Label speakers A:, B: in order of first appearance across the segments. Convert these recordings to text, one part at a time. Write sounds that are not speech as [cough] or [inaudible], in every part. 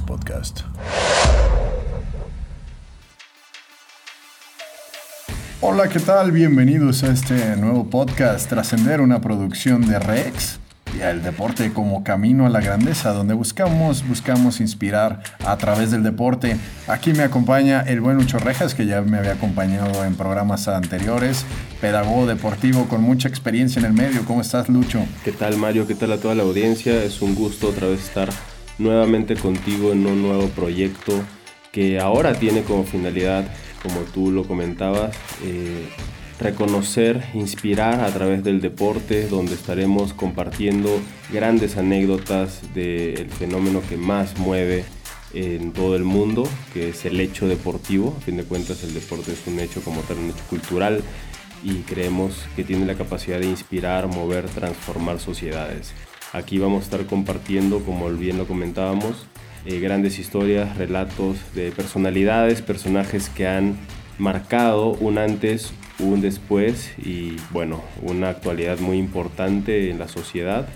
A: Podcast. Hola, ¿qué tal? Bienvenidos a este nuevo podcast, Trascender, una producción de Rex y el deporte como camino a la grandeza, donde buscamos, buscamos inspirar a través del deporte. Aquí me acompaña el buen Lucho Rejas, que ya me había acompañado en programas anteriores, pedagogo deportivo con mucha experiencia en el medio. ¿Cómo estás, Lucho?
B: ¿Qué tal, Mario? ¿Qué tal a toda la audiencia? Es un gusto otra vez estar nuevamente contigo en un nuevo proyecto que ahora tiene como finalidad, como tú lo comentabas, eh, reconocer, inspirar a través del deporte, donde estaremos compartiendo grandes anécdotas del fenómeno que más mueve en todo el mundo, que es el hecho deportivo. A fin de cuentas, el deporte es un hecho como tal, un hecho cultural, y creemos que tiene la capacidad de inspirar, mover, transformar sociedades. Aquí vamos a estar compartiendo, como bien lo comentábamos, eh, grandes historias, relatos de personalidades, personajes que han marcado un antes, un después y bueno, una actualidad muy importante en la sociedad.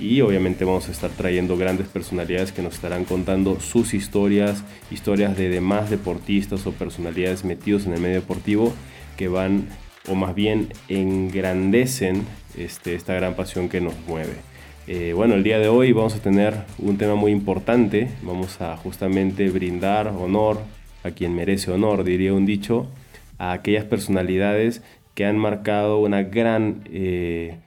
B: Y obviamente vamos a estar trayendo grandes personalidades que nos estarán contando sus historias, historias de demás deportistas o personalidades metidos en el medio deportivo que van o más bien engrandecen este, esta gran pasión que nos mueve. Eh, bueno, el día de hoy vamos a tener un tema muy importante. Vamos a justamente brindar honor a quien merece honor, diría un dicho, a aquellas personalidades que han marcado una gran eh,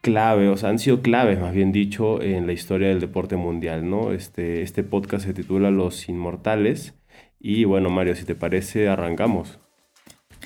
B: clave, o sea, han sido claves, más bien dicho, en la historia del deporte mundial, ¿no? Este, este podcast se titula Los Inmortales. Y bueno, Mario, si te parece, arrancamos.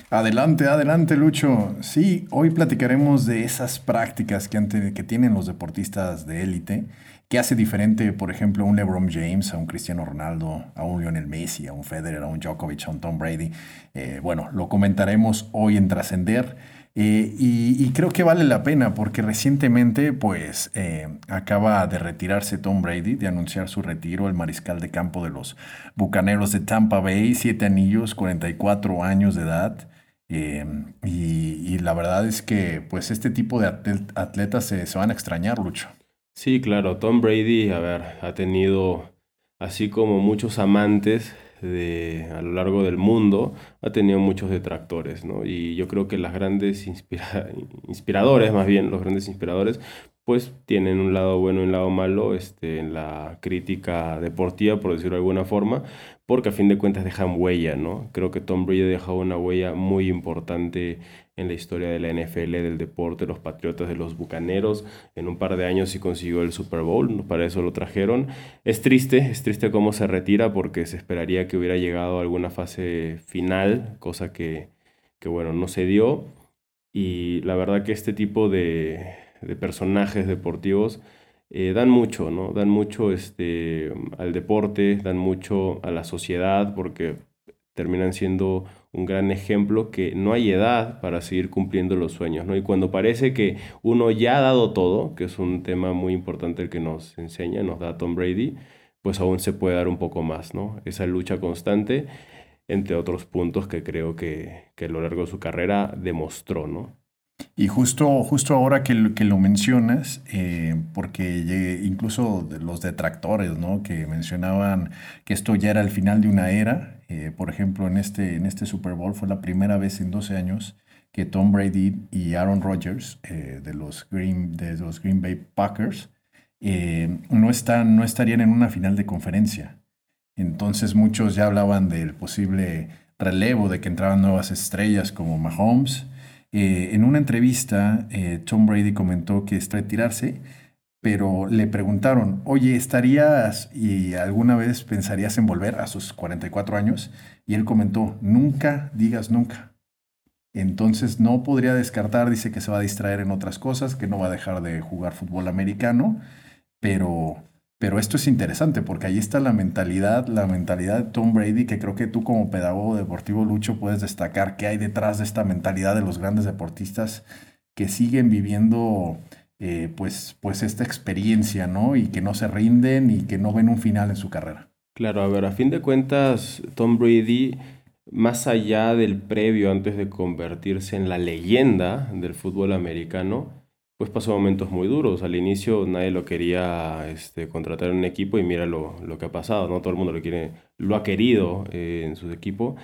A: Adelante, adelante, Lucho. Sí, hoy platicaremos de esas prácticas que, que tienen los deportistas de élite ¿Qué hace diferente, por ejemplo, un LeBron James, a un Cristiano Ronaldo, a un Lionel Messi, a un Federer, a un Djokovic, a un Tom Brady? Eh, bueno, lo comentaremos hoy en Trascender. Eh, y, creo que vale la pena porque recientemente pues eh, acaba de retirarse Tom Brady, de anunciar su retiro, el mariscal de campo de los Bucaneros de Tampa Bay, siete anillos, 44 años de edad. y, la verdad es que pues este tipo de atletas se, se van a extrañar, Lucho.
B: Sí, claro, Tom Brady, a ver, ha tenido, así como muchos amantes de, a lo largo del mundo, ha tenido muchos detractores, ¿no? Y yo creo que las grandes inspiradores, más bien, los grandes inspiradores, pues tienen un lado bueno y un lado malo este, en la crítica deportiva, por decirlo de alguna forma, porque a fin de cuentas dejan huella, ¿no? Creo que Tom Brady ha dejado una huella muy importante en la historia de la NFL, del deporte, los Patriotas, de los Bucaneros. En un par de años sí consiguió el Super Bowl, para eso lo trajeron. Es triste, es triste cómo se retira porque se esperaría que hubiera llegado a alguna fase final, cosa que, que bueno, no se dio. Y la verdad que este tipo de, de personajes deportivos eh, dan mucho, ¿no? Dan mucho este, al deporte, dan mucho a la sociedad porque terminan siendo un gran ejemplo que no hay edad para seguir cumpliendo los sueños, ¿no? Y cuando parece que uno ya ha dado todo, que es un tema muy importante el que nos enseña, nos da Tom Brady, pues aún se puede dar un poco más, ¿no? Esa lucha constante, entre otros puntos que creo que, que a lo largo de su carrera demostró, ¿no?
A: Y justo, justo ahora que, que lo mencionas, eh, porque incluso los detractores, ¿no? Que mencionaban que esto ya era el final de una era. Eh, por ejemplo, en este, en este Super Bowl fue la primera vez en 12 años que Tom Brady y Aaron Rodgers eh, de, los Green, de los Green Bay Packers no, están, no estarían en una final de conferencia. Entonces muchos ya hablaban del posible relevo, de que entraban nuevas estrellas como Mahomes eh, en una entrevista, eh, Tom Brady comentó que es retirarse, pero le preguntaron, oye, ¿estarías y alguna vez pensarías en volver a sus 44 años? Y él comentó, nunca digas nunca. Entonces no podría descartar, dice que se va a distraer en otras cosas, que no va a dejar de jugar fútbol americano, pero pero esto es interesante porque ahí está la mentalidad, la mentalidad de Tom Brady, que creo que tú como pedagogo deportivo, Lucho, puedes destacar qué hay detrás de esta mentalidad de los grandes deportistas que siguen viviendo eh, pues, pues esta experiencia, ¿no? Y que no se rinden y que no ven un final en su carrera.
B: Claro, a ver, a fin de cuentas, Tom Brady, más allá del previo antes de convertirse en la leyenda del fútbol americano, pues pasó momentos muy duros. Al inicio nadie lo quería este, contratar en un equipo y mira lo, que ha pasado, ¿no? Todo el mundo lo, quiere, lo ha querido eh, en su equipo.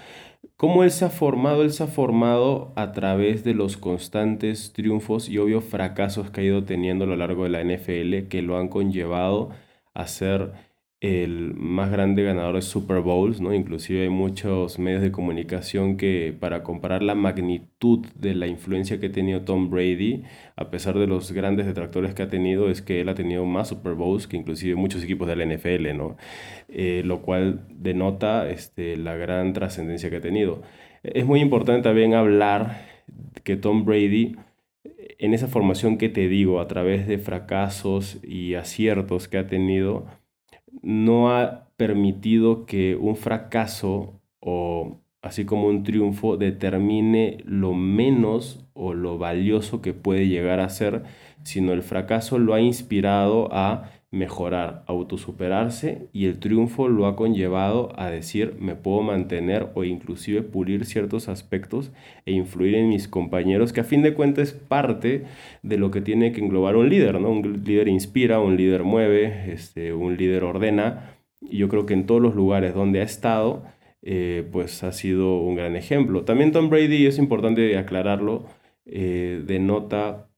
B: ¿Cómo él se ha formado? Él se ha formado a través de los constantes triunfos y obvios fracasos que ha ido teniendo a lo largo de la NFL que lo han conllevado a ser el más grande ganador de Super Bowls, ¿no? Inclusive hay muchos medios de comunicación que para comparar la magnitud de la influencia que ha tenido Tom Brady, a pesar de los grandes detractores que ha tenido, es que él ha tenido más Super Bowls que inclusive muchos equipos de la NFL, ¿no? Eh, lo cual denota este, la gran trascendencia que ha tenido. Es muy importante también hablar que Tom Brady en esa formación que te digo, a través de fracasos y aciertos que ha tenido, no ha permitido que un fracaso o así como un triunfo determine lo menos o lo valioso que puede llegar a ser, sino el fracaso lo ha inspirado a mejorar, autosuperarse y el triunfo lo ha conllevado a decir me puedo mantener o inclusive pulir ciertos aspectos e influir en mis compañeros, que a fin de cuentas es parte de lo que tiene que englobar un líder, ¿no? Un líder inspira, un líder mueve, este, un líder ordena y yo creo que en todos los lugares donde ha estado, eh, pues ha sido un gran ejemplo. También Tom Brady, es importante aclararlo, eh, denota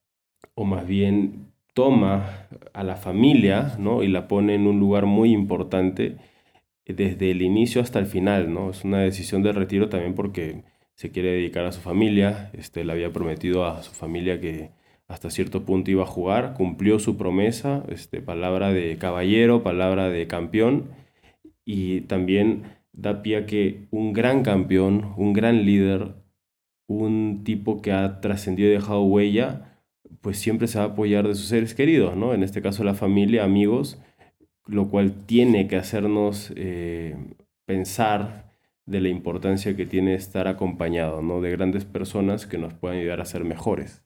B: o más bien toma a la familia ¿no? y la pone en un lugar muy importante desde el inicio hasta el final. ¿no? Es una decisión de retiro también porque se quiere dedicar a su familia. Este, le había prometido a su familia que hasta cierto punto iba a jugar, cumplió su promesa, este, palabra de caballero, palabra de campeón, y también da pie a que un gran campeón, un gran líder, un tipo que ha trascendido y dejado huella, pues siempre se va a apoyar de sus seres queridos, ¿no? En este caso la familia, amigos, lo cual tiene que hacernos eh, pensar de la importancia que tiene estar acompañado, ¿no? De grandes personas que nos puedan ayudar a ser mejores.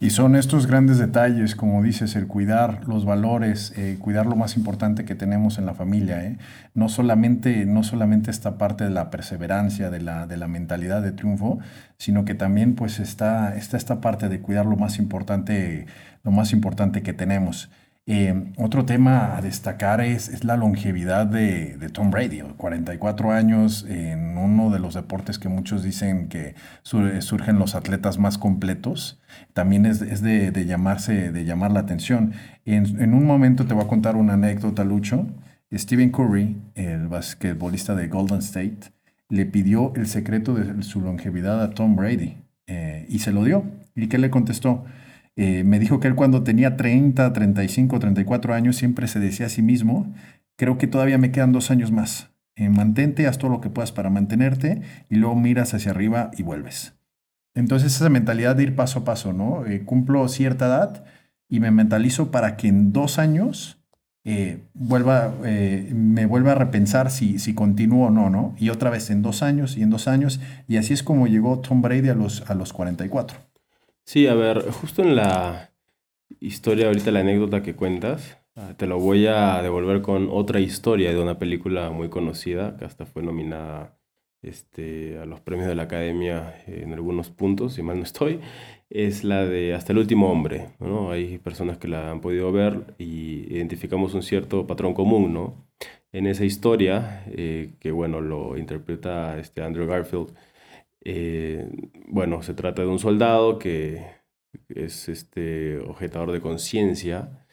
A: Y son estos grandes detalles, como dices, el cuidar los valores, eh, cuidar lo más importante que tenemos en la familia. ¿eh? No, solamente, no solamente esta parte de la perseverancia, de la, de la mentalidad de triunfo, sino que también pues está, está esta parte de cuidar lo más importante, lo más importante que tenemos. Eh, otro tema a destacar es, es la longevidad de, Tom Brady, 44 años en uno de los deportes que muchos dicen que surgen los atletas más completos. También es, es de, llamarse, de llamar la atención. En, en, un momento te voy a contar una anécdota, Lucho. Stephen Curry, el basquetbolista de Golden State, le pidió el secreto de su longevidad a Tom Brady eh, y se lo dio. ¿Y qué le contestó? Eh, me dijo que él cuando tenía 30, 35, 34 años siempre se decía a sí mismo, creo que todavía me quedan dos años más. Eh, mantente, haz todo lo que puedas para mantenerte y luego miras hacia arriba y vuelves. Entonces esa mentalidad de ir paso a paso, ¿no? Eh, cumplo cierta edad y me mentalizo para que en dos años vuelva, me vuelva a repensar si, si continúo o no, ¿no? Y otra vez en dos años y en dos años. Y así es como llegó Tom Brady a los, a los 44.
B: Sí, a ver, justo en la historia, ahorita la anécdota que cuentas, ah, te lo voy a devolver con otra historia de una película muy conocida, que hasta fue nominada este, a los premios de la Academia en algunos puntos, si mal no estoy, es la de Hasta el último hombre, ¿no? Hay personas que la han podido ver y identificamos un cierto patrón común, ¿no? En esa historia, eh, que bueno, lo interpreta este Andrew Garfield, eh, bueno, se trata de un soldado que es este objetador de conciencia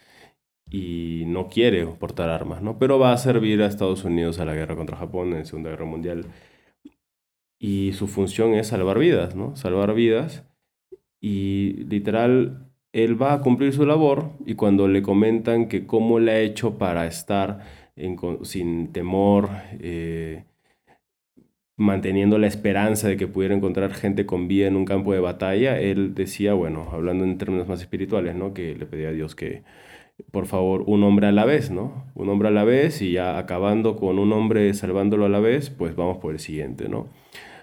B: y no quiere portar armas, ¿no? Pero va a servir a Estados Unidos a la guerra contra Japón en la Segunda Guerra Mundial. Y su función es salvar vidas, ¿no? Salvar vidas. Y literal, él va a cumplir su labor y cuando le comentan que cómo le ha hecho para estar sin temor, eh, manteniendo la esperanza de que pudiera encontrar gente con vida en un campo de batalla, él decía, bueno, hablando en términos más espirituales, ¿no? Que le pedía a Dios que, por favor, un hombre a la vez, ¿no? Un hombre a la vez y ya acabando con un hombre salvándolo a la vez, pues vamos por el siguiente, ¿no?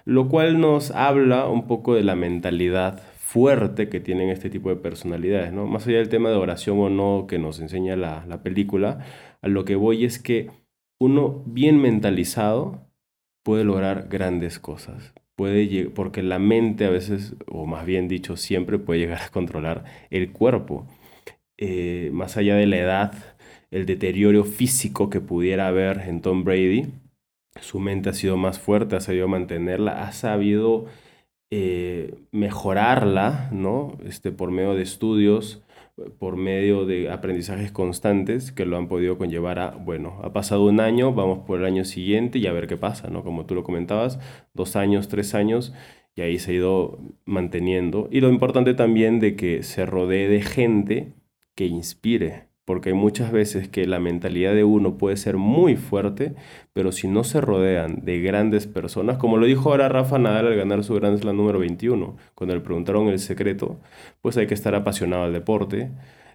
B: Lo cual nos habla un poco de la mentalidad fuerte que tienen este tipo de personalidades, ¿no? Más allá del tema de oración o no que nos enseña la, la película, a lo que voy es que uno bien mentalizado puede lograr grandes cosas. puede porque la mente a veces, o más bien dicho, siempre puede llegar a [laughs] controlar el cuerpo. Eh, más allá de la edad, el deterioro físico que pudiera haber en Tom Brady, su mente ha sido más fuerte, ha sabido mantenerla, ha sabido eh, mejorarla, ¿no? Este, por medio de estudios, por medio de aprendizajes constantes que lo han podido conllevar a, bueno, ha pasado un año, vamos por el año siguiente y a ver qué pasa, ¿no? Como tú lo comentabas, dos años, tres años, y ahí se ha ido manteniendo. Y lo importante también de que se rodee de gente que inspire, porque hay muchas veces que la mentalidad de uno puede ser muy fuerte, pero si no se rodean de grandes personas, como lo dijo ahora Rafa Nadal al ganar su Grand Slam número 21, cuando le preguntaron el secreto, pues hay que estar apasionado al deporte,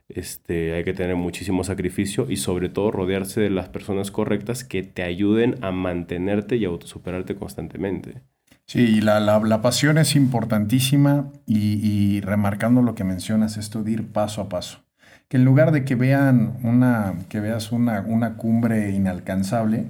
B: este, hay que tener muchísimo sacrificio y sobre todo rodearse de las personas correctas que te ayuden a mantenerte y autosuperarte constantemente.
A: Sí, la, la, pasión es importantísima y, y remarcando lo que mencionas, esto de ir paso a paso que en lugar de que vean una, que veas una, una cumbre inalcanzable,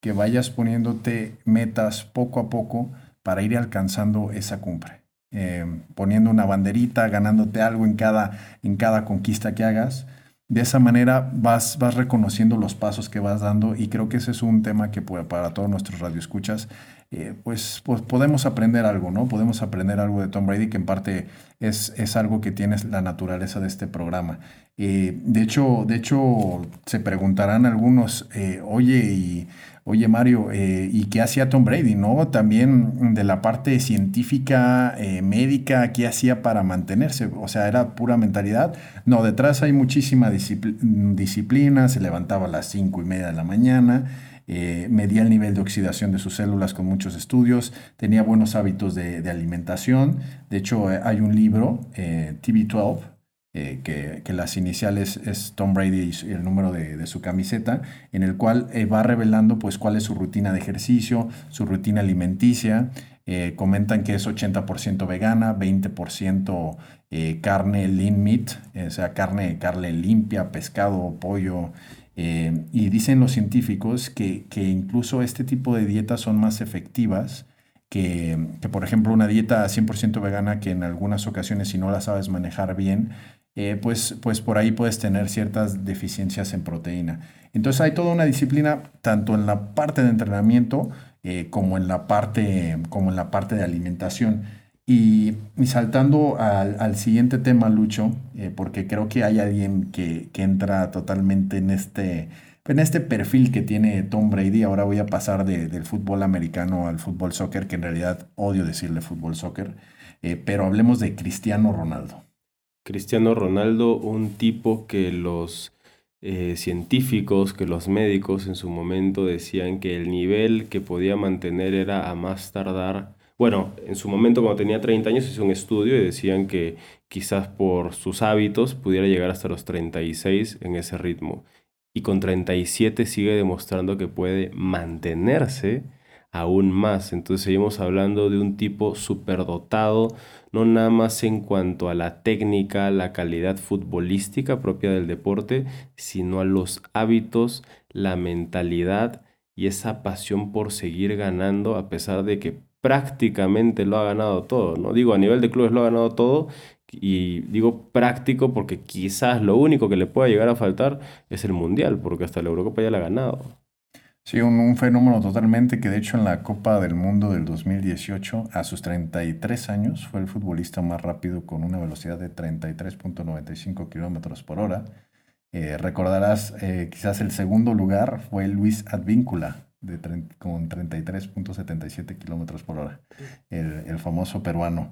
A: que vayas poniéndote metas poco a poco para ir alcanzando esa cumbre. Eh, poniendo una banderita, ganándote algo en cada, en cada conquista que hagas. De esa manera vas, vas reconociendo los pasos que vas dando y creo que ese es un tema que para todos nuestros radioescuchas eh, pues, pues podemos aprender algo, ¿no? Podemos aprender algo de Tom Brady, que en parte es, es algo que tiene la naturaleza de este programa. Eh, de, hecho, de hecho, se preguntarán algunos, eh, oye, y, oye Mario, ¿y qué hacía Tom Brady? ¿No? También de la parte científica, médica, ¿qué hacía para mantenerse? O sea, ¿era pura mentalidad? No, detrás hay muchísima disciplina, se levantaba a las cinco y media de la mañana. Eh, medía el nivel de oxidación de sus células con muchos estudios, tenía buenos hábitos de, alimentación. De hecho, eh, hay un libro, eh, TB12, que, las iniciales es Tom Brady y el número de, su camiseta, en el cual va revelando pues cuál es su rutina de ejercicio, su rutina alimenticia. comentan que es 80% vegana, 20% carne lean meat, o sea, carne, carne limpia, pescado, pollo, eh, y dicen los científicos que, incluso este tipo de dietas son más efectivas que, por ejemplo, una dieta 100% vegana que en algunas ocasiones si no la sabes manejar bien, eh, pues, pues por ahí puedes tener ciertas deficiencias en proteína. Entonces hay toda una disciplina tanto en la parte de entrenamiento eh, como, en la parte, como en la parte de alimentación. Y, saltando al, siguiente tema, Lucho, eh, porque creo que hay alguien que, entra totalmente en este, en este perfil que tiene Tom Brady. Ahora voy a pasar del fútbol americano al fútbol soccer, que en realidad odio decirle fútbol soccer, pero hablemos de Cristiano Ronaldo.
B: Cristiano Ronaldo, un tipo que los eh, científicos, que los médicos en su momento decían que el nivel que podía mantener era a más tardar bueno, en su momento cuando tenía 30 años hizo un estudio y decían que quizás por sus hábitos pudiera llegar hasta los 36 en ese ritmo. Y con 37 sigue demostrando que puede mantenerse aún más. Entonces seguimos hablando de un tipo superdotado, no nada más en cuanto a la técnica, la calidad futbolística propia del deporte, sino a los hábitos, la mentalidad y esa pasión por seguir ganando a pesar de que prácticamente lo ha ganado todo, ¿no? Digo, a nivel de clubes lo ha ganado todo y digo práctico porque quizás lo único que le pueda llegar a faltar es el Mundial, porque hasta la Eurocopa ya la ha ganado.
A: Sí, un, fenómeno totalmente que de hecho en la Copa del Mundo del 2018, a sus 33 años, fue el futbolista más rápido con una velocidad de 33.95 kilómetros por hora. Eh, recordarás, eh, quizás el segundo lugar fue Luis Advíncula, de con 33.77 kilómetros por hora, el, famoso peruano.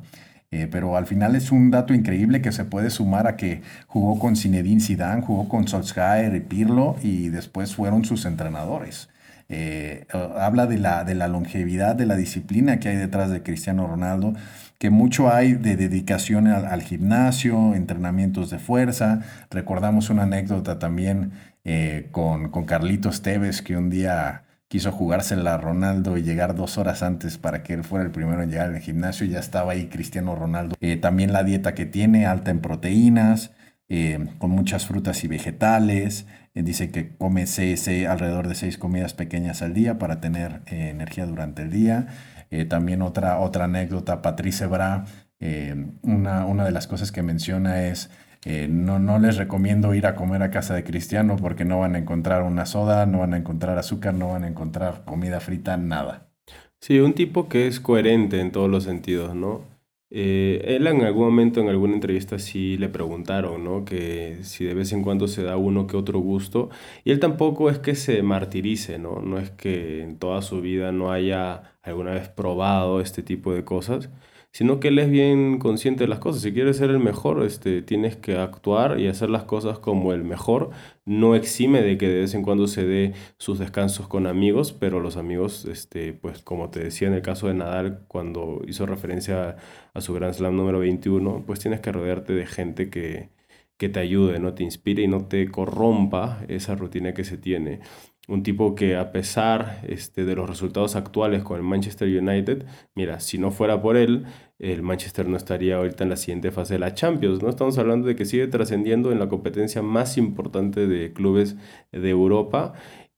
A: Eh, pero al final es un dato increíble que se puede sumar a que jugó con Zinedine Zidane, jugó con Solskjaer y Pirlo y después fueron sus entrenadores. Eh, habla de la, de la longevidad, de la disciplina que hay detrás de Cristiano Ronaldo, que mucho hay de dedicación al, gimnasio, entrenamientos de fuerza. Recordamos una anécdota también eh, con, con Carlitos Tevez, que un día quiso jugársela a Ronaldo y llegar dos horas antes para que él fuera el primero en llegar al gimnasio. Ya estaba ahí Cristiano Ronaldo. Eh, también la dieta que tiene, alta en proteínas, eh, con muchas frutas y vegetales. Eh, dice que come alrededor de seis comidas pequeñas al día para tener energía durante el día. también otra, otra anécdota, Patrice Bra, una, una de las cosas que menciona es eh, no, no les recomiendo ir a comer a casa de Cristiano porque no van a encontrar una soda, no van a encontrar azúcar, no van a encontrar comida frita, nada.
B: Sí, un tipo que es coherente en todos los sentidos, ¿no? Eh, él en algún momento, en alguna entrevista, sí le preguntaron, ¿no? Que si de vez en cuando se da uno que otro gusto. Y él tampoco es que se martirice, ¿no? No es que en toda su vida no haya alguna vez probado este tipo de cosas sino que él es bien consciente de las cosas. Si quieres ser el mejor, este, tienes que actuar y hacer las cosas como el mejor. No exime de que de vez en cuando se dé sus descansos con amigos, pero los amigos, este, pues como te decía en el caso de Nadal, cuando hizo referencia a, su Grand Slam número 21, pues tienes que rodearte de gente que, que te ayude, no te inspire y no te corrompa esa rutina que se tiene un tipo que a pesar este, de los resultados actuales con el Manchester United, mira, si no fuera por él, el Manchester no estaría ahorita en la siguiente fase de la Champions, ¿no? Estamos hablando de que sigue trascendiendo en la competencia más importante de clubes de Europa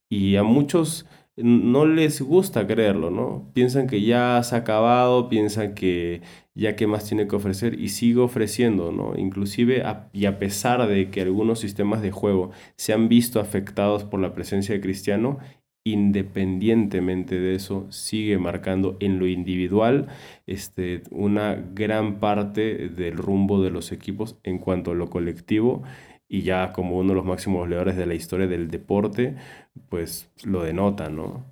B: y a muchos no les gusta creerlo, ¿no? Piensan que ya se ha acabado, piensan que ya qué más tiene que ofrecer y sigue ofreciendo, ¿no? Inclusive y a pesar de que algunos sistemas de juego se han visto afectados por la presencia de Cristiano, independientemente de eso, sigue marcando en lo individual este, una gran parte del rumbo de los equipos en cuanto a lo colectivo y ya como uno de los máximos goleadores de la historia del deporte, pues lo denota, ¿no?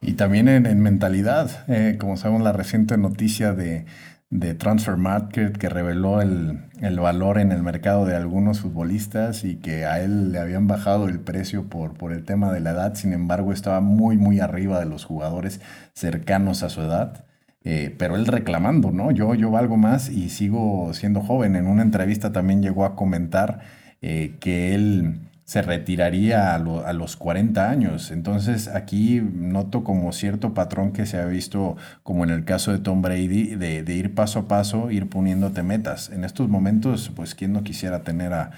A: Y también en, mentalidad, eh, como sabemos la reciente noticia de, de Transfer Market que reveló el, el, valor en el mercado de algunos futbolistas y que a él le habían bajado el precio por, por el tema de la edad, sin embargo estaba muy muy arriba de los jugadores cercanos a su edad. Eh, pero él reclamando, ¿no? Yo, yo valgo más y sigo siendo joven. En una entrevista también llegó a comentar eh, que él se retiraría a, los 40 años. Entonces aquí noto como cierto patrón que se ha visto como en el caso de Tom Brady, de, ir paso a paso, ir poniéndote metas. En estos momentos, pues quién no quisiera tener a,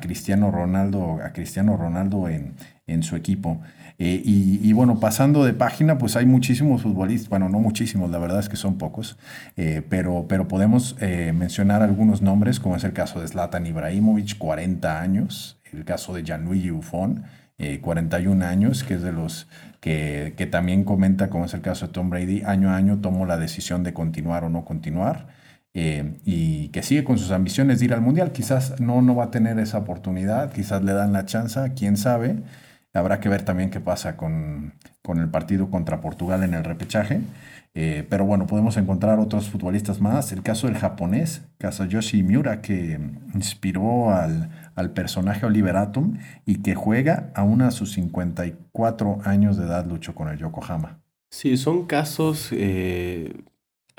A: Cristiano Ronaldo, a Cristiano Ronaldo en, en su equipo. Eh, y, bueno, pasando de página, pues hay muchísimos futbolistas, bueno, no muchísimos, la verdad es que son pocos, eh, pero, pero podemos eh, mencionar algunos nombres, como es el caso de Zlatan Ibrahimovic, 40 años, el caso de Gianluigi Buffon, 41 años, que es de los que, que, también comenta, como es el caso de Tom Brady, año a año tomó la decisión de continuar o no continuar. Y que sigue con sus ambiciones de ir al Mundial. Quizás no, no va a tener esa oportunidad, quizás le dan la chance, quién sabe, Habrá que ver también qué pasa con, el partido contra Portugal en el repechaje. Eh, pero bueno, podemos encontrar otros futbolistas más. El caso del japonés, Kazuyoshi Miura, que inspiró al, personaje Oliver Atom y que juega aún a sus 54 años de edad, luchó con el Yokohama.
B: Sí, son casos, eh,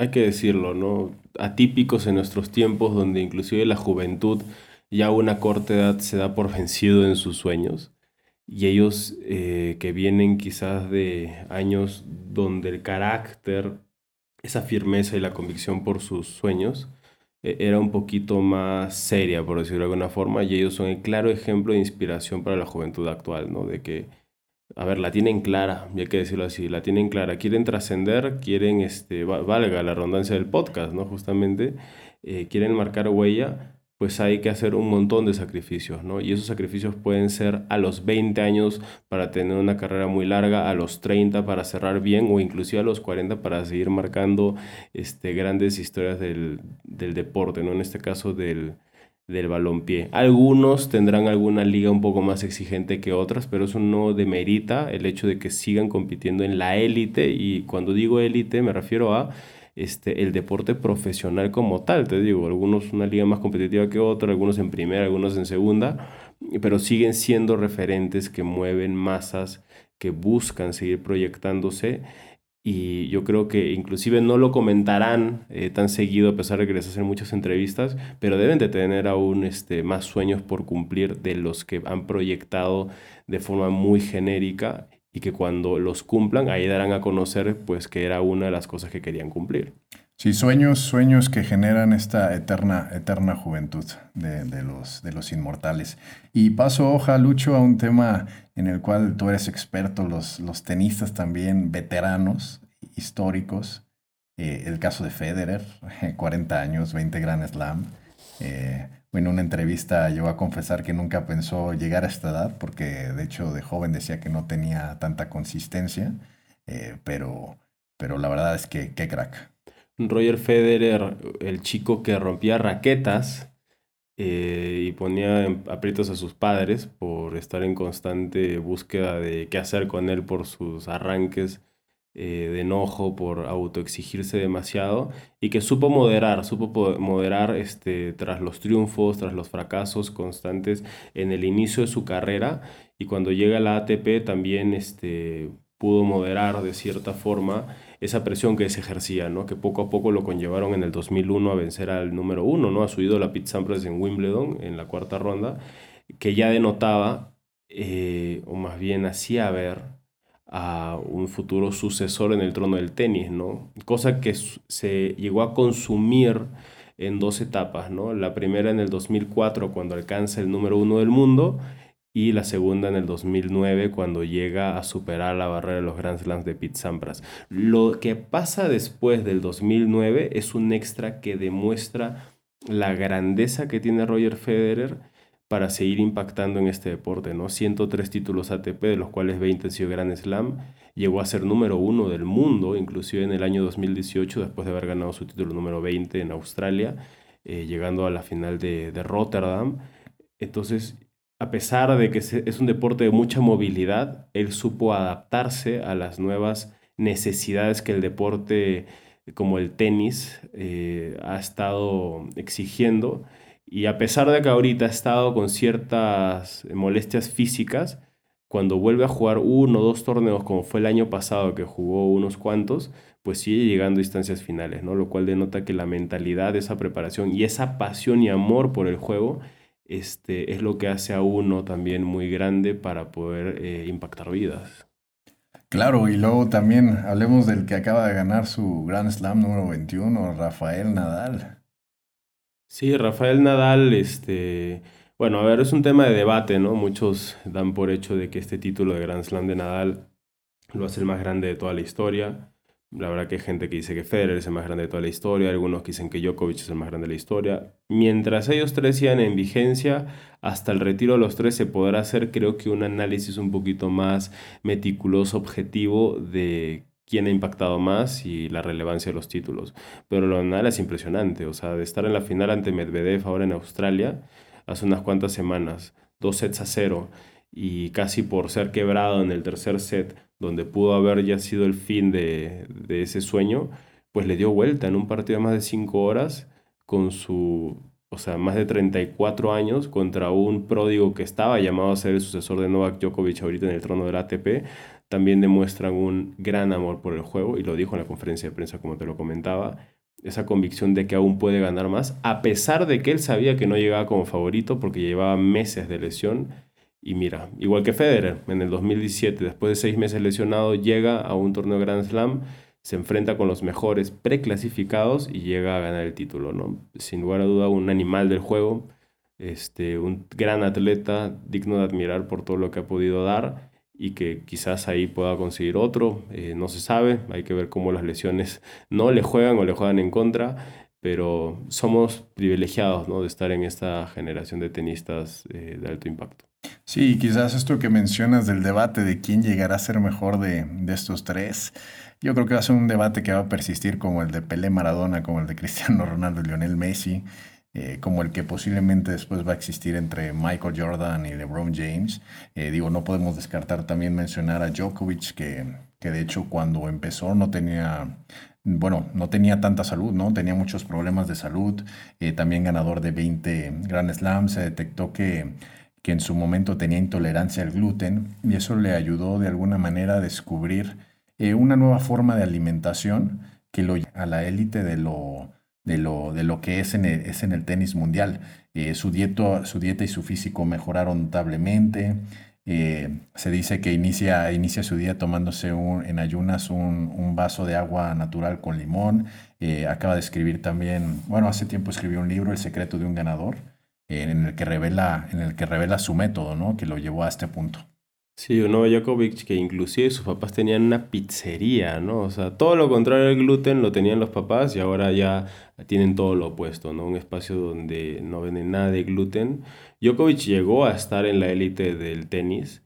B: hay que decirlo, ¿no? Atípicos en nuestros tiempos, donde inclusive la juventud ya a una corta edad se da por vencido en sus sueños y ellos eh, que vienen quizás de años donde el carácter, esa firmeza y la convicción por sus sueños eh, era un poquito más seria, por decirlo de alguna forma, y ellos son el claro ejemplo de inspiración para la juventud actual, ¿no? De que, a ver, la tienen clara, y hay que decirlo así, la tienen clara, quieren trascender, quieren, este, valga la redundancia del podcast, ¿no? Justamente, eh, quieren marcar huella pues hay que hacer un montón de sacrificios, ¿no? Y esos sacrificios pueden ser a los 20 años para tener una carrera muy larga, a los 30 para cerrar bien o inclusive a los 40 para seguir marcando este, grandes historias del, deporte, ¿no? En este caso del, del balompié. Algunos tendrán alguna liga un poco más exigente que otras, pero eso no demerita el hecho de que sigan compitiendo en la élite y cuando digo élite me refiero a este, el deporte profesional como tal. Te digo, algunos una liga más competitiva que otra, algunos en primera, algunos en segunda, pero siguen siendo referentes que mueven masas, que buscan seguir proyectándose. Y yo creo que inclusive no lo comentarán eh, tan seguido a pesar de que les hacen muchas entrevistas, pero deben de tener aún este, más sueños por cumplir de los que han proyectado de forma muy genérica y que cuando los cumplan, ahí darán a conocer pues que era una de las cosas que querían cumplir.
A: Sí, sueños, sueños que generan esta eterna, eterna juventud de, los, de los inmortales. Y paso hoja, Lucho, a un tema en el cual tú eres experto, los, los tenistas también veteranos, históricos, el caso de Federer, [laughs] 40 años, 20 Grand Slam. en una entrevista llegó a confesar que nunca pensó llegar a esta edad porque de hecho de joven decía que no tenía tanta consistencia, pero, pero la verdad es que qué crack.
B: Roger Federer, el chico que rompía raquetas eh, y ponía aprietos a sus padres por estar en constante búsqueda de qué hacer con él por sus arranques eh, de enojo, por autoexigirse demasiado y que supo moderar, supo moderar este, tras los triunfos, tras los fracasos constantes en el inicio de su carrera y cuando llega a la ATP también este, pudo moderar de cierta forma esa presión que se ejercía, ¿no? que poco a poco lo conllevaron en el 2001 a vencer al número uno, ¿no? a su ídolo Pete Sampras en Wimbledon en la cuarta ronda, que ya denotaba, eh, o más bien hacía ver a un futuro sucesor en el trono del tenis, ¿no? cosa que se llegó a consumir en dos etapas, ¿no? la primera en el 2004 cuando alcanza el número uno del mundo, y la segunda en el 2009 cuando llega a superar la barrera de los Grand Slams de Pete Sampras. Lo que pasa después del 2009 es un extra que demuestra la grandeza que tiene Roger Federer para seguir impactando en este deporte, ¿no? 103 títulos ATP, de los cuales 20 han sido Grand Slam, llegó a ser número uno del mundo, inclusive en el año 2018, después de haber ganado su título número 20 en Australia, eh, llegando a la final de, de Rotterdam. Entonces, a pesar de que es un deporte de mucha movilidad, él supo adaptarse a las nuevas necesidades que el deporte como el tenis eh, ha estado exigiendo. Y a pesar de que ahorita ha estado con ciertas molestias físicas, cuando vuelve a jugar uno o dos torneos, como fue el año pasado que jugó unos cuantos, pues sigue llegando a instancias finales, ¿no? Lo cual denota que la mentalidad, esa preparación y esa pasión y amor por el juego este, es lo que hace a uno también muy grande para poder eh, impactar vidas.
A: Claro, y luego también hablemos del que acaba de ganar su Grand Slam número 21, Rafael Nadal.
B: Sí, Rafael Nadal, este, bueno, a ver, es un tema de debate, ¿no? Muchos dan por hecho de que este título de Grand Slam de Nadal lo hace el más grande de toda la historia. La verdad que hay gente que dice que Federer es el más grande de toda la historia, algunos dicen que Djokovic es el más grande de la historia. Mientras ellos tres sigan en vigencia, hasta el retiro de los tres se podrá hacer creo que un análisis un poquito más meticuloso, objetivo de quién ha impactado más y la relevancia de los títulos. Pero lo de es impresionante, o sea, de estar en la final ante Medvedev ahora en Australia, hace unas cuantas semanas, dos sets a cero, y casi por ser quebrado en el tercer set, donde pudo haber ya sido el fin de, ese sueño, pues le dio vuelta en un partido de más de 5 horas con su, o sea, más de 34 años contra un pródigo que estaba llamado a ser el sucesor de Novak Djokovic ahorita en el trono del ATP, también demuestran un gran amor por el juego y lo dijo en la conferencia de prensa como te lo comentaba, esa convicción de que aún puede ganar más, a pesar de que él sabía que no llegaba como favorito porque llevaba meses de lesión y mira, igual que Federer, en el 2017, después de seis meses lesionado, llega a un torneo Grand Slam, se enfrenta con los mejores preclasificados y llega a ganar el título, ¿no? Sin lugar a duda, un animal del juego, este, un gran atleta, digno de admirar por todo lo que ha podido dar y que quizás ahí pueda conseguir otro, eh, no se sabe, hay que ver cómo las lesiones [laughs] no le juegan o le juegan en contra, pero somos privilegiados ¿no? de estar en esta generación de tenistas eh, de alto impacto.
A: Sí, quizás esto que mencionas del debate de quién llegará a ser mejor de, estos tres, yo creo que va a ser un debate que va a persistir como el de Pelé Maradona, como el de [laughs] Cristiano Ronaldo y Lionel Messi, eh, como el que posiblemente después va a existir entre Michael Jordan y LeBron James. Eh, digo, no podemos descartar también mencionar a Djokovic, que, que de hecho cuando empezó no tenía bueno, no tenía tanta salud, ¿no? Tenía muchos problemas de salud, eh, también ganador de 20 Grand Slams, se detectó que que en su momento tenía intolerancia al gluten y eso le ayudó de alguna manera a descubrir eh, una nueva forma de alimentación que lo a la élite de lo, de lo, de lo que es en el, es en el tenis mundial. Eh, su, dieta, su dieta y su físico mejoraron notablemente. Eh, se dice que inicia, inicia su día tomándose un, en ayunas un, un, vaso de agua natural con limón. acaba de escribir también, bueno, hace tiempo escribió un libro, El secreto de un ganador en el que revela, en el que revela su método, ¿no? Que lo llevó a este punto.
B: Sí, uno Djokovic que inclusive sus papás tenían una pizzería, ¿no? O sea, todo lo contrario al gluten lo tenían los papás y ahora ya tienen todo lo opuesto, ¿no? Un espacio donde no venden nada de gluten. Djokovic llegó a estar en la élite del tenis,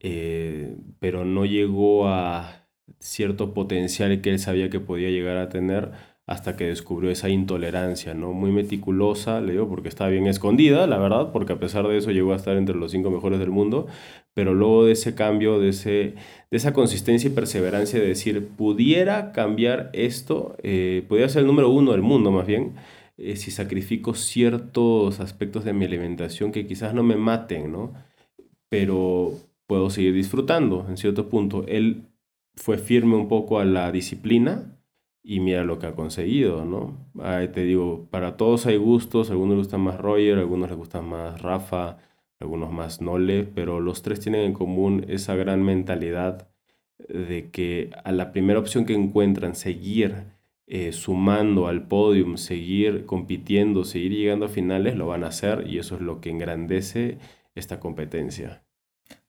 B: eh, pero no llegó a cierto potencial que él sabía que podía llegar a tener hasta que descubrió esa intolerancia, ¿no? Muy meticulosa, le digo, porque estaba bien escondida, la verdad, porque a pesar de eso llegó a estar entre los cinco mejores del mundo, pero luego de ese cambio, de, ese, de esa consistencia y perseverancia de decir, pudiera cambiar esto, eh, podría ser el número uno del mundo más bien, eh, si sacrifico ciertos aspectos de mi alimentación que quizás no me maten, ¿no? Pero puedo seguir disfrutando en cierto punto. Él fue firme un poco a la disciplina, y mira lo que ha conseguido, ¿no? Te digo, para todos hay gustos, algunos les gustan más Roger, algunos les gustan más Rafa, algunos más Nole, pero los tres tienen en común esa gran mentalidad de que a la primera opción que encuentran, seguir eh, sumando al podium, seguir compitiendo, seguir llegando a finales, lo van a hacer y eso es lo que engrandece esta competencia.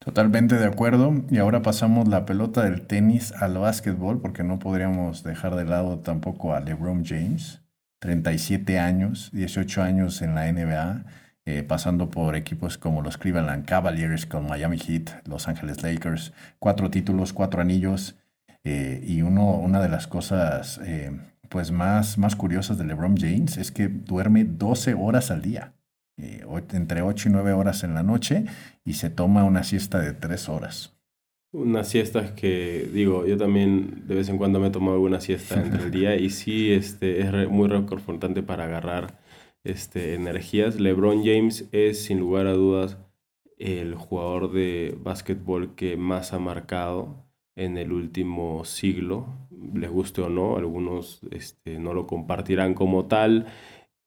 A: Totalmente de acuerdo. Y ahora pasamos la pelota del tenis al básquetbol, porque no podríamos dejar de lado tampoco a LeBron James. 37 años, 18 años en la NBA, eh, pasando por equipos como los Cleveland Cavaliers, con Miami Heat, Los Angeles Lakers, cuatro títulos, cuatro anillos. Eh, y uno, una de las cosas eh, pues más, más curiosas de LeBron James es que duerme 12 horas al día. Eh, entre 8 y 9 horas en la noche y se toma una siesta de 3 horas.
B: Una siesta que, digo, yo también de vez en cuando me tomo alguna siesta entre el día y sí este, es muy reconfortante para agarrar este, energías. LeBron James es sin lugar a dudas el jugador de básquetbol que más ha marcado en el último siglo, les guste o no, algunos este, no lo compartirán como tal.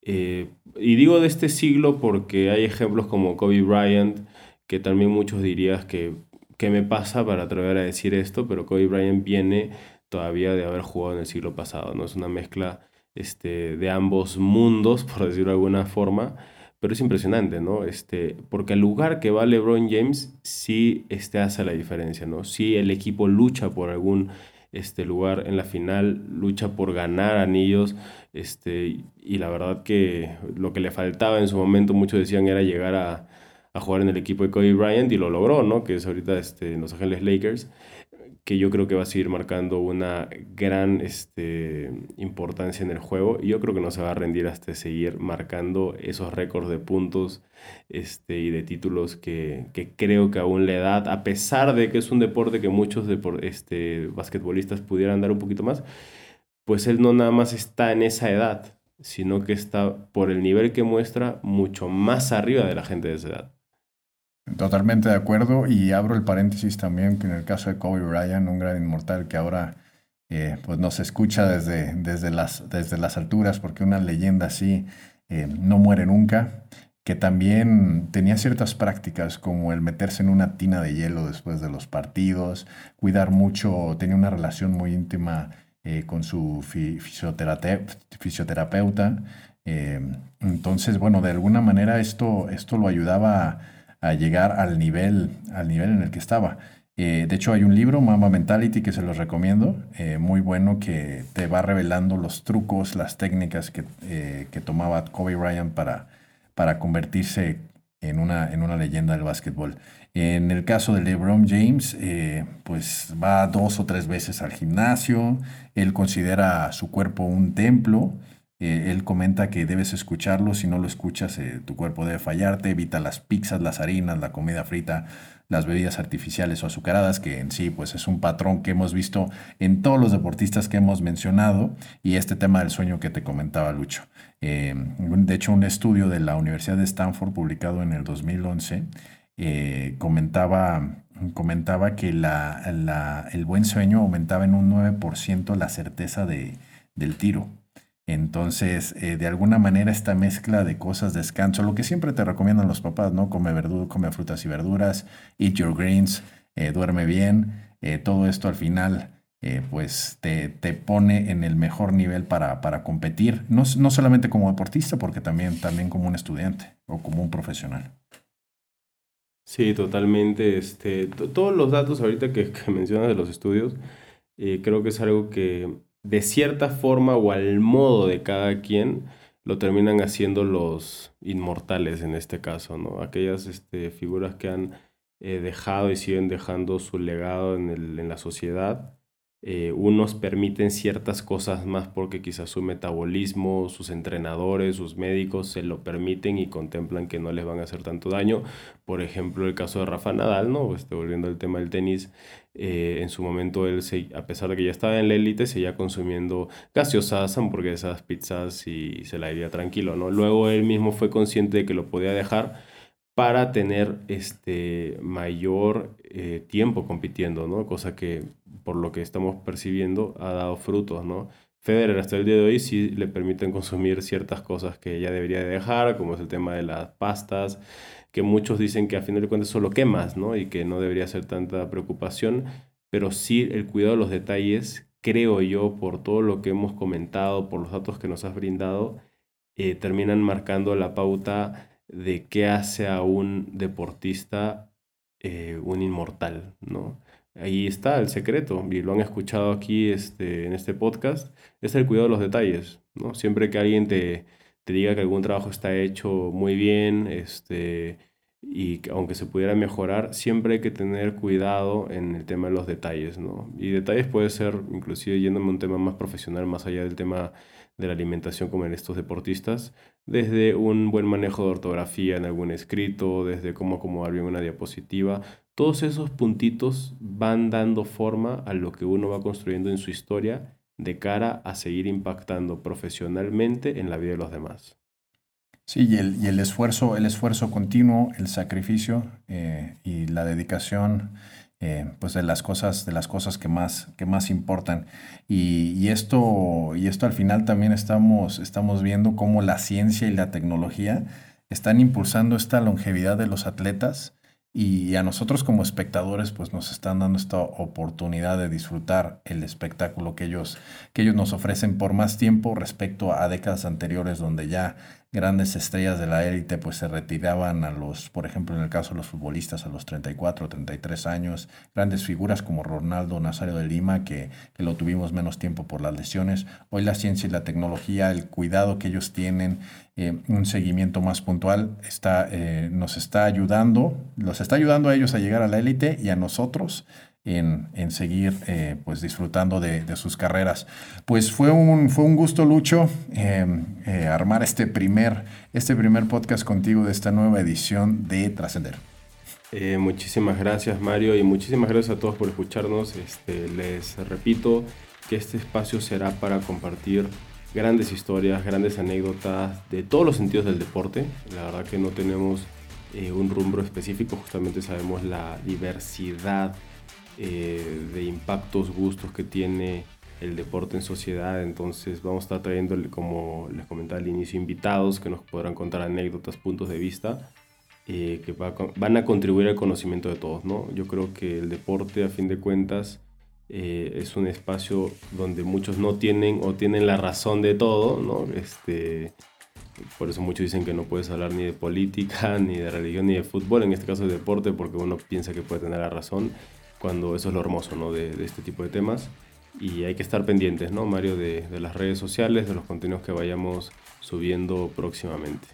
B: Eh, y digo de este siglo porque hay ejemplos como Kobe Bryant, que también muchos dirías que, ¿qué me pasa para atrever a decir esto? Pero Kobe Bryant viene todavía de haber jugado en el siglo pasado, ¿no? Es una mezcla este, de ambos mundos, [laughs] por decirlo de alguna forma, pero es impresionante, ¿no? Este, porque el lugar que va LeBron James sí este, hace la diferencia, ¿no? Si el equipo lucha por algún este lugar en la final, lucha por ganar anillos, este, y la verdad que lo que le faltaba en su momento, muchos decían, era llegar a, a jugar en el equipo de Kobe Bryant, y lo logró, ¿no? Que es ahorita este, en Los Ángeles Lakers que yo creo que va a seguir marcando una gran este, importancia en el juego y yo creo que no se va a rendir hasta seguir marcando esos récords de puntos este, y de títulos que, que, creo que aún la edad, a pesar de que es un deporte que muchos este, basquetbolistas pudieran dar un poquito más, pues él no nada más está en esa edad, sino que está por el nivel que muestra mucho más arriba de la gente de esa edad.
A: Totalmente de acuerdo y abro el paréntesis también que en el caso de Kobe Bryant, un gran inmortal que ahora eh, pues nos escucha desde, desde, las, desde las alturas porque una leyenda así eh, no muere nunca, que también tenía ciertas prácticas como el meterse en una tina de hielo después de los partidos, cuidar mucho, tenía una relación muy íntima eh, con su fisioterapeuta. entonces, bueno, de alguna manera esto, esto lo ayudaba a llegar al nivel, al nivel en el que estaba. Eh, de hecho, hay un libro, Mama Mentality, que se los recomiendo, eh, muy bueno, que te va revelando los trucos, las técnicas que, que tomaba Kobe Bryant para, para convertirse en una, en una leyenda del básquetbol. En el caso de LeBron James, pues va dos o tres veces al gimnasio, él considera su cuerpo un templo, eh, él comenta que debes escucharlo, si no lo escuchas eh, tu cuerpo debe fallarte, evita las pizzas, las harinas, la comida frita, las bebidas artificiales o azucaradas, que en sí pues es un patrón que hemos visto en todos los deportistas que hemos mencionado. Y este tema del sueño que te comentaba Lucho. Eh, de hecho, un estudio de la Universidad de Stanford publicado en el 2011 comentaba, comentaba que la, el buen sueño aumentaba en un 9% la certeza de, del tiro. Entonces, eh, de alguna manera, esta mezcla de cosas, descanso, lo que siempre te recomiendan los papás, ¿no? Come, verdura, come frutas y verduras, eat your greens, eh, duerme bien, eh, todo esto al final, pues te, te, pone en el mejor nivel para, para competir, no, no, solamente como deportista, porque también, también como un estudiante o como un profesional.
B: Sí, totalmente. Este, todos los datos ahorita que, mencionas de los estudios, eh, creo que es algo que de cierta forma o al modo de cada quien lo terminan haciendo los inmortales en este caso, ¿no? Aquellas este, figuras que han eh, dejado y siguen dejando su legado en, el, en la sociedad eh, unos permiten ciertas cosas más porque quizás su metabolismo, sus entrenadores, sus médicos se lo permiten y contemplan que no les van a hacer tanto daño. Por ejemplo, el caso de Rafa Nadal, ¿no? Este, volviendo al tema del tenis, eh, en su momento él, a pesar de que ya estaba en la élite, seguía consumiendo gaseosas, hamburguesas, pizzas y se la iría tranquilo, ¿no? Luego él mismo fue consciente de que lo podía dejar para tener este mayor eh, tiempo compitiendo, ¿no? Cosa que por lo que estamos percibiendo, ha dado frutos, ¿no? Federer hasta el día de hoy sí le permiten consumir ciertas cosas que ya debería dejar, como es el tema de las pastas, que muchos dicen que a final de cuentas solo quemas, ¿no? Y que no debería ser tanta preocupación, pero sí el cuidado de los detalles, creo yo, por todo lo que hemos comentado, por los datos que nos has brindado, eh, terminan marcando la pauta de qué hace a un deportista eh, un inmortal, ¿no? Ahí está el secreto, y lo han escuchado aquí este, en este podcast, es el cuidado de los detalles, ¿no? Siempre que alguien te, te diga que algún trabajo está hecho muy bien, este, y aunque se pudiera mejorar, siempre hay que tener cuidado en el tema de los detalles, ¿no? Y detalles puede ser, inclusive yéndome a un tema más profesional, más allá del tema de la alimentación como en estos deportistas, desde un buen manejo de ortografía en algún escrito, desde cómo acomodar bien una diapositiva, todos esos puntitos van dando forma a lo que uno va construyendo en su historia de cara a seguir impactando profesionalmente en la vida de los demás.
A: Sí, y el, y el esfuerzo, el esfuerzo continuo, el sacrificio eh, y la dedicación, eh, pues de las cosas, de las cosas que más, que más importan. Y, y, esto, y esto al final también estamos, estamos viendo cómo la ciencia y la tecnología están impulsando esta longevidad de los atletas y a nosotros como espectadores, pues nos están dando esta oportunidad de disfrutar el espectáculo que ellos, que ellos nos ofrecen por más tiempo respecto a décadas anteriores donde ya grandes estrellas de la élite pues se retiraban a los, por ejemplo en el caso de los futbolistas a los 34, 33 años, grandes figuras como Ronaldo Nazario de Lima que, lo tuvimos menos tiempo por las lesiones. Hoy la ciencia y la tecnología, el cuidado que ellos tienen, eh, un seguimiento más puntual está, eh, nos está ayudando, los está ayudando a ellos a llegar a la élite y a nosotros en, en seguir eh, pues disfrutando de, sus carreras. Pues fue un, fue un gusto, Lucho, em, eh, armar este primer, este primer podcast contigo de esta nueva edición de Trascender.
B: Eh, muchísimas gracias Mario y muchísimas gracias a todos por escucharnos. Este, les repito que este espacio será para compartir grandes historias, grandes anécdotas de todos los sentidos del deporte. La verdad que no tenemos un rumbo específico, justamente sabemos la diversidad eh, de impactos, gustos que tiene el deporte en sociedad. Entonces vamos a estar trayendo, como les comentaba al inicio, invitados que nos podrán contar anécdotas, puntos de vista. Eh, que van a contribuir al conocimiento de todos, ¿no? Yo creo que el deporte, a fin de cuentas, eh, es un espacio donde muchos no tienen o tienen la razón de todo, ¿no? Este, por eso muchos dicen que no puedes hablar ni de política, [laughs] ni de religión, ni de fútbol, en este caso de deporte, porque uno piensa que puede tener la razón cuando eso es lo hermoso ¿no? de, este tipo de temas. Y hay que estar pendientes, ¿no, Mario, de, las redes sociales, de los contenidos que vayamos subiendo próximamente.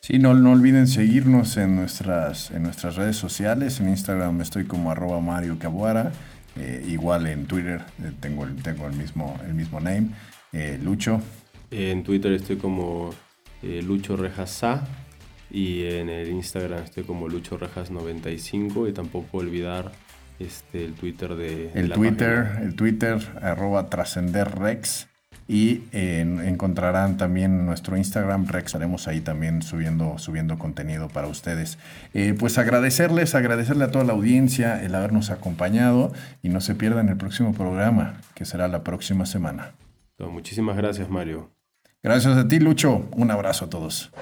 A: Sí, no, no olviden seguirnos en nuestras, en nuestras redes sociales. En Instagram estoy como arroba Mario Cabuara. Eh, igual en Twitter eh, tengo, el, tengo el, mismo, el mismo name. Eh, Lucho.
B: En Twitter estoy como Lucho Rejas y en el Instagram estoy como Lucho Rejas 95 y tampoco olvidar este, el Twitter de...
A: El Twitter, el Twitter, arroba trascenderrex. Y encontrarán también nuestro Instagram, Rex. Estaremos ahí también subiendo, subiendo contenido para ustedes. Eh, pues agradecerles, agradecerle a toda la audiencia el habernos acompañado y no se pierdan el próximo programa, que será la próxima semana.
B: muchísimas gracias, Mario.
A: Gracias a ti, Lucho. Un abrazo a todos.